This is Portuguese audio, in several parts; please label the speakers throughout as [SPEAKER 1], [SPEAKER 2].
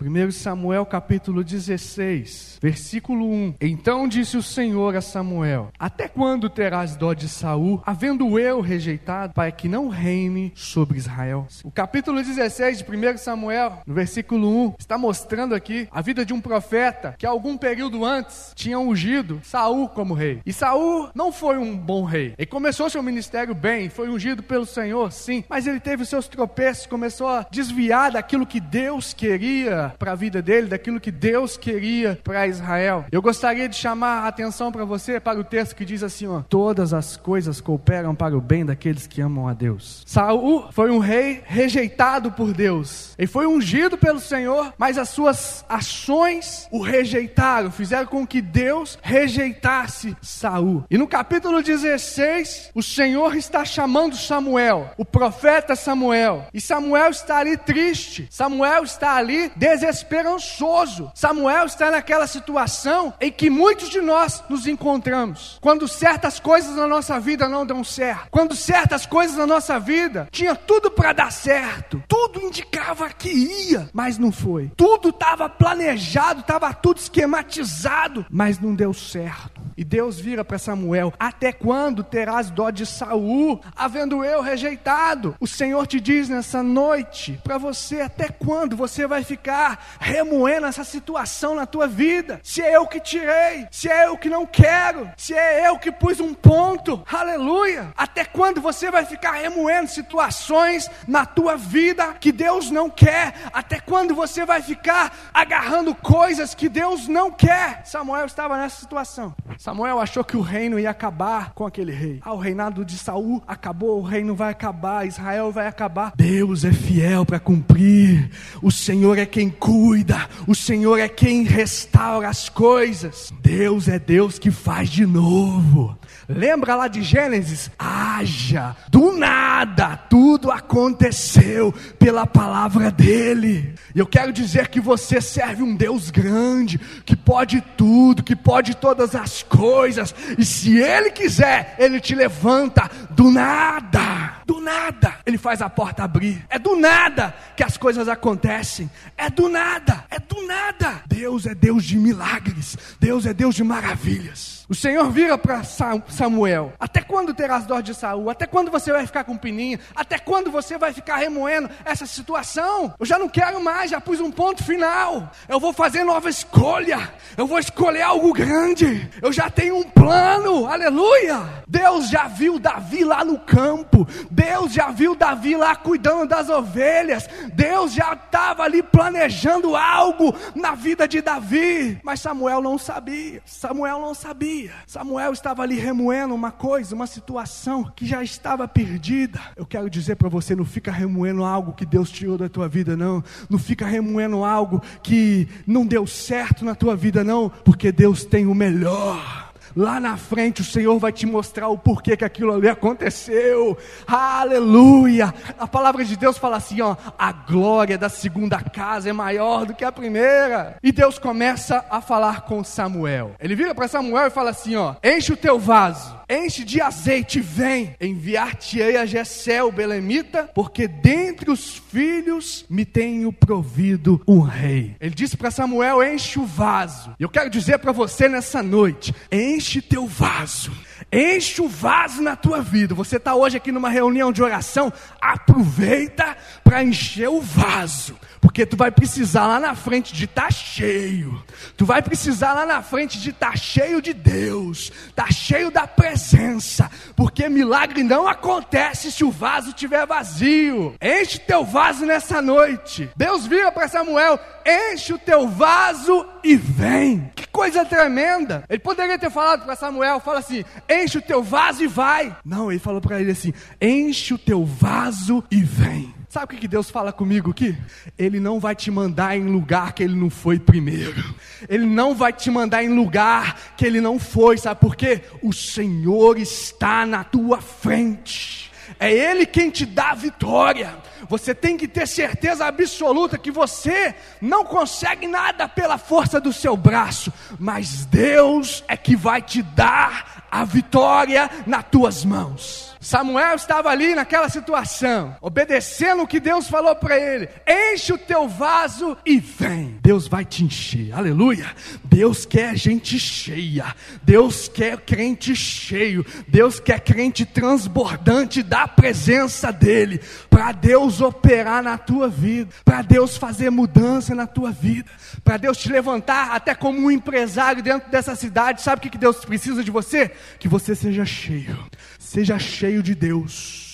[SPEAKER 1] 1 Samuel capítulo 16, versículo 1. Então disse o Senhor a Samuel: Até quando terás dó de Saul, havendo eu rejeitado, para que não reine sobre Israel? O capítulo 16 de 1 Samuel, no versículo 1, está mostrando aqui a vida de um profeta que algum período antes tinha ungido Saul como rei. E Saul não foi um bom rei. Ele começou seu ministério bem, foi ungido pelo Senhor, sim, mas ele teve seus tropeços, começou a desviar daquilo que Deus queria para a vida dele, daquilo que Deus queria para Israel. Eu gostaria de chamar a atenção para você para o texto que diz assim: ó, todas as coisas cooperam para o bem daqueles que amam a Deus. Saul foi um rei rejeitado por Deus. Ele foi ungido pelo Senhor, mas as suas ações o rejeitaram, fizeram com que Deus rejeitasse Saul. E no capítulo 16, o Senhor está chamando Samuel, o profeta Samuel. E Samuel está ali triste. Samuel está ali desesperançoso. Samuel está naquela situação em que muitos de nós nos encontramos. Quando certas coisas na nossa vida não dão certo, quando certas coisas na nossa vida tinha tudo para dar certo, tudo indicava que ia, mas não foi. Tudo estava planejado, estava tudo esquematizado, mas não deu certo. E Deus vira para Samuel: Até quando terás dó de Saul, havendo eu rejeitado? O Senhor te diz nessa noite para você: até quando você vai ficar remoendo essa situação na tua vida? Se é eu que tirei, se é eu que não quero, se é eu que pus um ponto, aleluia. Até quando você vai ficar remoendo situações na tua vida que Deus não quer? Até quando você vai ficar agarrando coisas que Deus não quer? Samuel estava nessa situação. Samuel achou que o reino ia acabar com aquele rei. Ah, o reinado de Saul acabou, o reino vai acabar, Israel vai acabar. Deus é fiel para cumprir. O Senhor é quem cuida, o Senhor é quem restaura as coisas. Deus é Deus que faz de novo. Lembra lá de Gênesis? Haja, do nada, tudo aconteceu pela palavra dele. Eu quero dizer que você serve um Deus grande, que pode tudo, que pode todas as coisas, e se ele quiser, ele te levanta do nada. Do nada, ele faz a porta abrir. É do nada que as coisas acontecem. É do nada, é do nada. Deus é Deus de milagres. Deus é Deus de maravilhas. O Senhor vira para Samuel: Até quando terás dor de Saul? Até quando você vai ficar com pininha? Até quando você vai ficar remoendo essa situação? Eu já não quero mais, já pus um ponto final. Eu vou fazer nova escolha. Eu vou escolher algo grande. Eu já tenho um plano. Aleluia! Deus já viu Davi lá no campo. Deus já viu Davi lá cuidando das ovelhas. Deus já estava ali planejando algo na vida de Davi. Mas Samuel não sabia. Samuel não sabia. Samuel estava ali remoendo uma coisa, uma situação que já estava perdida. Eu quero dizer para você: não fica remoendo algo que Deus tirou da tua vida, não. Não fica remoendo algo que não deu certo na tua vida, não, porque Deus tem o melhor. Lá na frente o Senhor vai te mostrar o porquê que aquilo ali aconteceu. Aleluia! A palavra de Deus fala assim, ó, a glória da segunda casa é maior do que a primeira. E Deus começa a falar com Samuel. Ele vira para Samuel e fala assim, ó: "Enche o teu vaso enche de azeite, vem, enviar-te-ei a Jessé, o belemita, porque dentre os filhos me tenho provido um rei. Ele disse para Samuel: enche o vaso. Eu quero dizer para você nessa noite: enche teu vaso. Enche o vaso na tua vida. Você está hoje aqui numa reunião de oração, aproveita para encher o vaso. Porque tu vai precisar lá na frente de estar tá cheio. Tu vai precisar lá na frente de estar tá cheio de Deus, tá cheio da presença, porque milagre não acontece se o vaso estiver vazio. Enche teu vaso nessa noite. Deus vira para Samuel: enche o teu vaso e vem. Que coisa tremenda. Ele poderia ter falado para Samuel: fala assim, enche o teu vaso e vai. Não, ele falou para ele assim: enche o teu vaso e vem. Sabe o que Deus fala comigo aqui? Ele não vai te mandar em lugar que ele não foi primeiro. Ele não vai te mandar em lugar que ele não foi. Sabe por quê? O Senhor está na tua frente. É Ele quem te dá a vitória. você tem que ter certeza absoluta que você não consegue nada pela força do seu braço, mas Deus é que vai te dar a vitória nas tuas mãos. Samuel estava ali naquela situação, obedecendo o que Deus falou para ele: enche o teu vaso e vem. Deus vai te encher, aleluia. Deus quer gente cheia, Deus quer crente cheio, Deus quer crente transbordante da presença dEle, para Deus operar na tua vida, para Deus fazer mudança na tua vida, para Deus te levantar até como um empresário dentro dessa cidade. Sabe o que Deus precisa de você? Que você seja cheio, seja cheio cheio de Deus.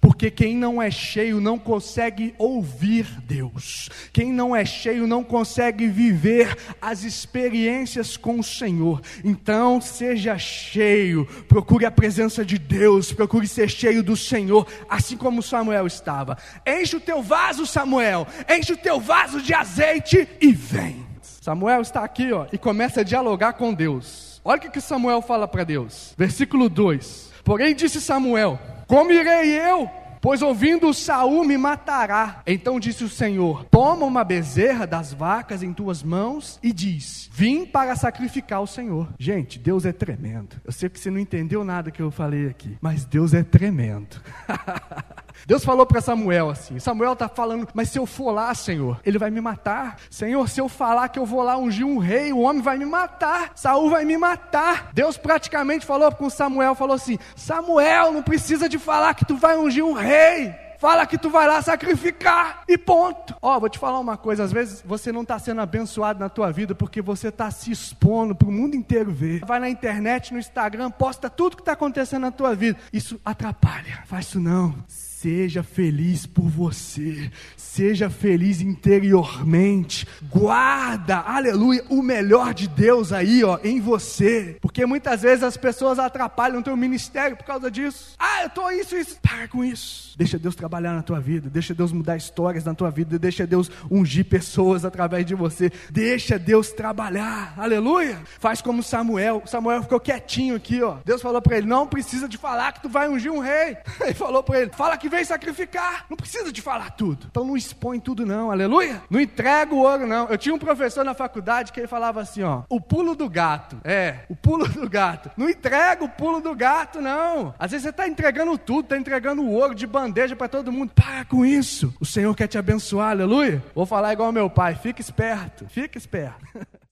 [SPEAKER 1] Porque quem não é cheio não consegue ouvir Deus. Quem não é cheio não consegue viver as experiências com o Senhor. Então, seja cheio, procure a presença de Deus, procure ser cheio do Senhor, assim como Samuel estava. Enche o teu vaso, Samuel, enche o teu vaso de azeite e vem. Samuel está aqui ó, e começa a dialogar com Deus. Olha o que Samuel fala para Deus. Versículo 2. Porém disse Samuel: Como irei eu? Pois ouvindo Saul me matará. Então disse o Senhor: Toma uma bezerra das vacas em tuas mãos e diz: Vim para sacrificar o Senhor. Gente, Deus é tremendo. Eu sei que você não entendeu nada que eu falei aqui, mas Deus é tremendo. Deus falou para Samuel assim: Samuel está falando, mas se eu for lá, Senhor, ele vai me matar. Senhor, se eu falar que eu vou lá ungir um rei, o homem vai me matar. Saul vai me matar. Deus praticamente falou com Samuel, falou assim: Samuel, não precisa de falar que tu vai ungir um rei. Fala que tu vai lá sacrificar e ponto. Ó, oh, vou te falar uma coisa, às vezes você não está sendo abençoado na tua vida porque você está se expondo para o mundo inteiro ver. Vai na internet, no Instagram, posta tudo que está acontecendo na tua vida. Isso atrapalha. Faz isso não. Seja feliz por você, seja feliz interiormente, guarda, aleluia, o melhor de Deus aí, ó, em você, porque muitas vezes as pessoas atrapalham o teu ministério por causa disso. Ah, eu tô isso, isso, para com isso. Deixa Deus trabalhar na tua vida, deixa Deus mudar histórias na tua vida, deixa Deus ungir pessoas através de você, deixa Deus trabalhar, aleluia. Faz como Samuel, Samuel ficou quietinho aqui, ó. Deus falou para ele: não precisa de falar que tu vai ungir um rei. Ele falou para ele: fala que vem sacrificar. Não precisa de falar tudo. Então não expõe tudo, não. Aleluia. Não entrega o ouro, não. Eu tinha um professor na faculdade que ele falava assim: ó, o pulo do gato. É, o pulo do gato. Não entrega o pulo do gato, não. Às vezes você está entregando tudo, está entregando o ouro de bandeja para todo mundo. Para com isso. O Senhor quer te abençoar, aleluia. Vou falar igual meu pai: fica esperto, fica esperto.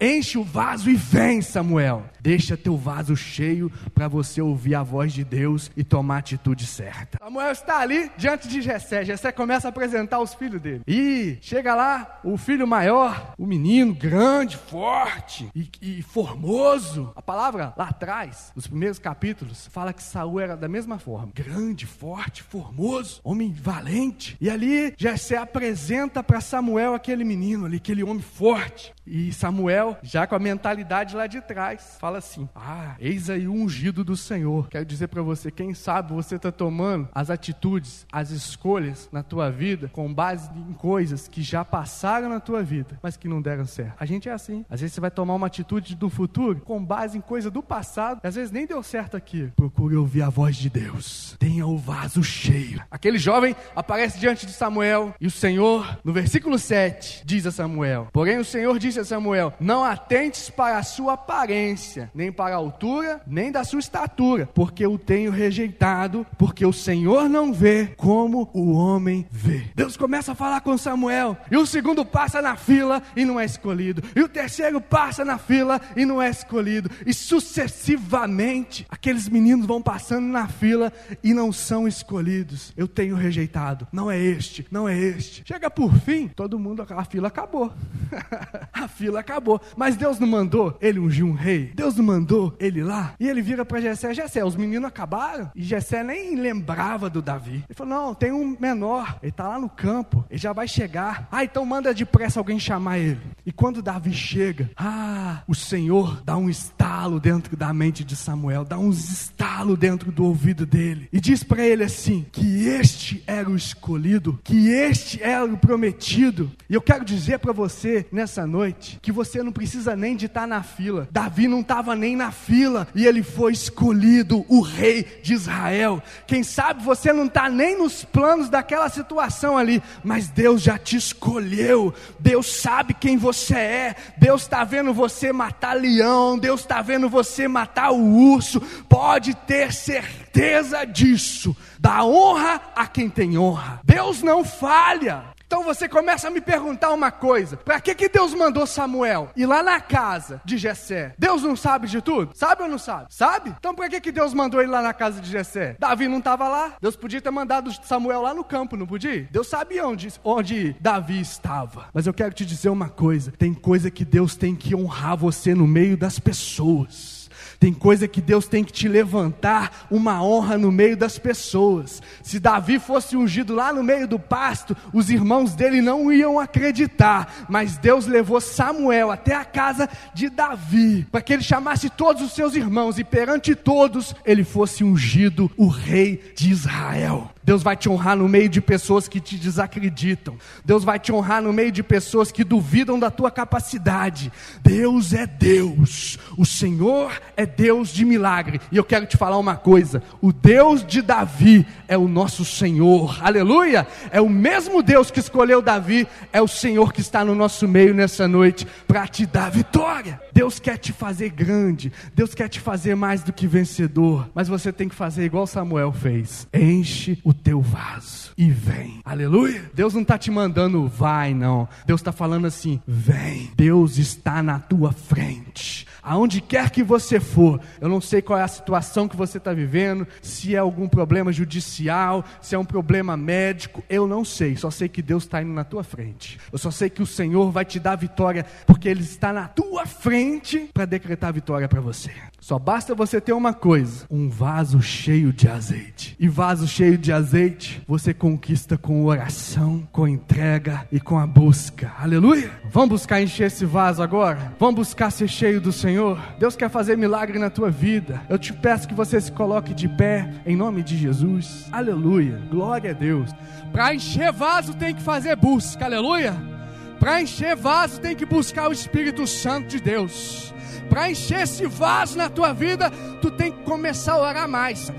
[SPEAKER 1] Enche o vaso e vem, Samuel. Deixa teu vaso cheio para você ouvir a voz de Deus e tomar a atitude certa. Samuel está ali diante de Jessé. Jessé começa a apresentar os filhos dele. E chega lá o filho maior, o menino grande, forte e, e formoso. A palavra lá atrás, nos primeiros capítulos, fala que Saul era da mesma forma, grande, forte, formoso, homem valente. E ali Jessé apresenta para Samuel aquele menino ali, aquele homem forte. E Samuel, já com a mentalidade lá de trás, fala assim: Ah, eis aí o ungido do Senhor. Quero dizer para você, quem sabe você está tomando as atitudes, as escolhas na tua vida com base em coisas que já passaram na tua vida, mas que não deram certo. A gente é assim. Às vezes você vai tomar uma atitude do futuro com base em coisa do passado, às vezes nem deu certo aqui. Procure ouvir a voz de Deus. Tenha o vaso cheio. Aquele jovem aparece diante de Samuel e o Senhor, no versículo 7, diz a Samuel: Porém o Senhor disse a Samuel: Não atentes para a sua aparência, nem para a altura, nem da sua estatura, porque o tenho rejeitado, porque o Senhor não vê como o homem vê. Deus começa a falar com Samuel, e o segundo passa na fila e não é escolhido, e o terceiro passa na fila e não é escolhido, e sucessivamente aqueles meninos vão passando na fila e não são escolhidos. Eu tenho rejeitado, não é este, não é este. Chega por fim, todo mundo, a fila acabou. a fila acabou. Mas Deus não mandou ele ungir um rei. Deus não mandou ele lá. E ele vira para Jessé, Jessé, os meninos acabaram. E Jessé nem lembrava do Davi. Ele falou, não, tem um menor. Ele está lá no campo. Ele já vai chegar. Ah, então manda depressa alguém chamar ele. E quando Davi chega, ah, o Senhor dá um estalo dentro da mente de Samuel. Dá um estalo dentro do ouvido dele. E diz para ele assim, que este era o escolhido. Que este era o prometido. E eu quero dizer para você, nessa noite, que você você não precisa nem de estar na fila. Davi não estava nem na fila e ele foi escolhido, o rei de Israel. Quem sabe você não está nem nos planos daquela situação ali, mas Deus já te escolheu. Deus sabe quem você é. Deus está vendo você matar leão. Deus está vendo você matar o urso. Pode ter certeza disso. Dá honra a quem tem honra. Deus não falha. Então você começa a me perguntar uma coisa: para que, que Deus mandou Samuel ir lá na casa de Jessé? Deus não sabe de tudo? Sabe ou não sabe? Sabe? Então por que, que Deus mandou ele lá na casa de Jessé? Davi não estava lá? Deus podia ter mandado Samuel lá no campo, não podia? Deus sabia onde, onde Davi estava. Mas eu quero te dizer uma coisa: tem coisa que Deus tem que honrar você no meio das pessoas. Tem coisa que Deus tem que te levantar uma honra no meio das pessoas. Se Davi fosse ungido lá no meio do pasto, os irmãos dele não iam acreditar, mas Deus levou Samuel até a casa de Davi, para que ele chamasse todos os seus irmãos e perante todos ele fosse ungido o rei de Israel. Deus vai te honrar no meio de pessoas que te desacreditam. Deus vai te honrar no meio de pessoas que duvidam da tua capacidade. Deus é Deus. O Senhor é Deus de milagre. E eu quero te falar uma coisa: o Deus de Davi é o nosso Senhor. Aleluia! É o mesmo Deus que escolheu Davi, é o Senhor que está no nosso meio nessa noite para te dar vitória. Deus quer te fazer grande. Deus quer te fazer mais do que vencedor. Mas você tem que fazer igual Samuel fez. Enche o teu vaso e vem. Aleluia. Deus não está te mandando vai, não. Deus está falando assim: vem. Deus está na tua frente. Aonde quer que você for, eu não sei qual é a situação que você está vivendo, se é algum problema judicial, se é um problema médico, eu não sei, só sei que Deus está indo na tua frente. Eu só sei que o Senhor vai te dar vitória, porque Ele está na tua frente para decretar vitória para você. Só basta você ter uma coisa: um vaso cheio de azeite. E vaso cheio de azeite você conquista com oração, com entrega e com a busca. Aleluia! Vamos buscar encher esse vaso agora? Vamos buscar ser cheio do Senhor? Deus quer fazer milagre na tua vida. Eu te peço que você se coloque de pé em nome de Jesus. Aleluia! Glória a Deus. Para encher vaso tem que fazer busca. Aleluia! Para encher vaso tem que buscar o Espírito Santo de Deus. Para encher esse vaso na tua vida, tu tem que começar a orar mais.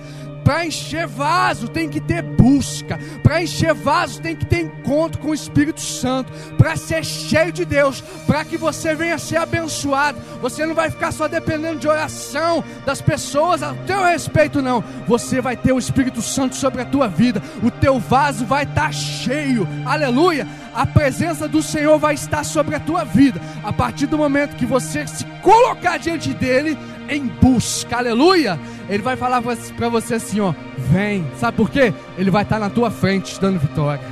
[SPEAKER 1] Para encher vaso tem que ter busca. Para encher vaso tem que ter encontro com o Espírito Santo. Para ser cheio de Deus. Para que você venha ser abençoado. Você não vai ficar só dependendo de oração das pessoas a teu respeito, não. Você vai ter o Espírito Santo sobre a tua vida. O teu vaso vai estar tá cheio. Aleluia a presença do Senhor vai estar sobre a tua vida. A partir do momento que você se colocar diante dele em busca, aleluia, ele vai falar para você assim: ó, vem, sabe por quê? Ele vai estar na tua frente te dando vitória.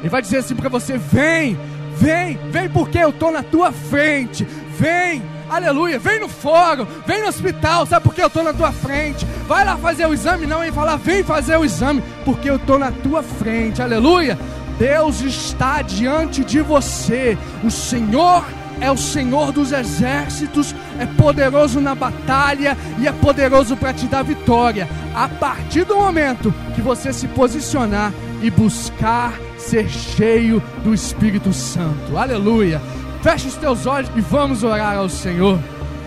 [SPEAKER 1] Ele vai dizer assim para você: vem, vem, vem porque eu estou na tua frente, vem. Aleluia, vem no fórum, vem no hospital, sabe por que eu estou na tua frente? Vai lá fazer o exame, não, e falar, vem fazer o exame, porque eu estou na tua frente, aleluia. Deus está diante de você. O Senhor é o Senhor dos exércitos, é poderoso na batalha e é poderoso para te dar vitória. A partir do momento que você se posicionar e buscar ser cheio do Espírito Santo. Aleluia. Feche os teus olhos e vamos orar ao Senhor.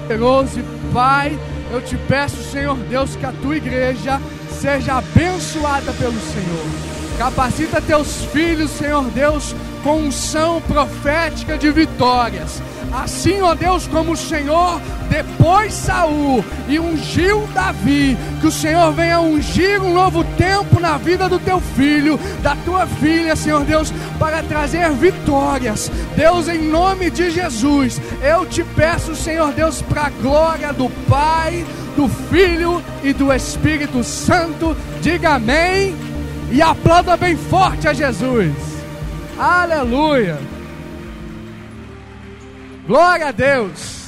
[SPEAKER 1] Poderoso Pai, eu te peço, Senhor Deus, que a tua igreja seja abençoada pelo Senhor. Capacita teus filhos, Senhor Deus, com unção profética de vitórias. Assim, ó Deus, como o Senhor depois Saul e ungiu Davi, que o Senhor venha ungir um novo tempo na vida do teu filho, da tua filha, Senhor Deus, para trazer vitórias. Deus, em nome de Jesus, eu te peço, Senhor Deus, para a glória do Pai, do Filho e do Espírito Santo. Diga amém e aplauda bem forte a Jesus. Aleluia. Glória a Deus.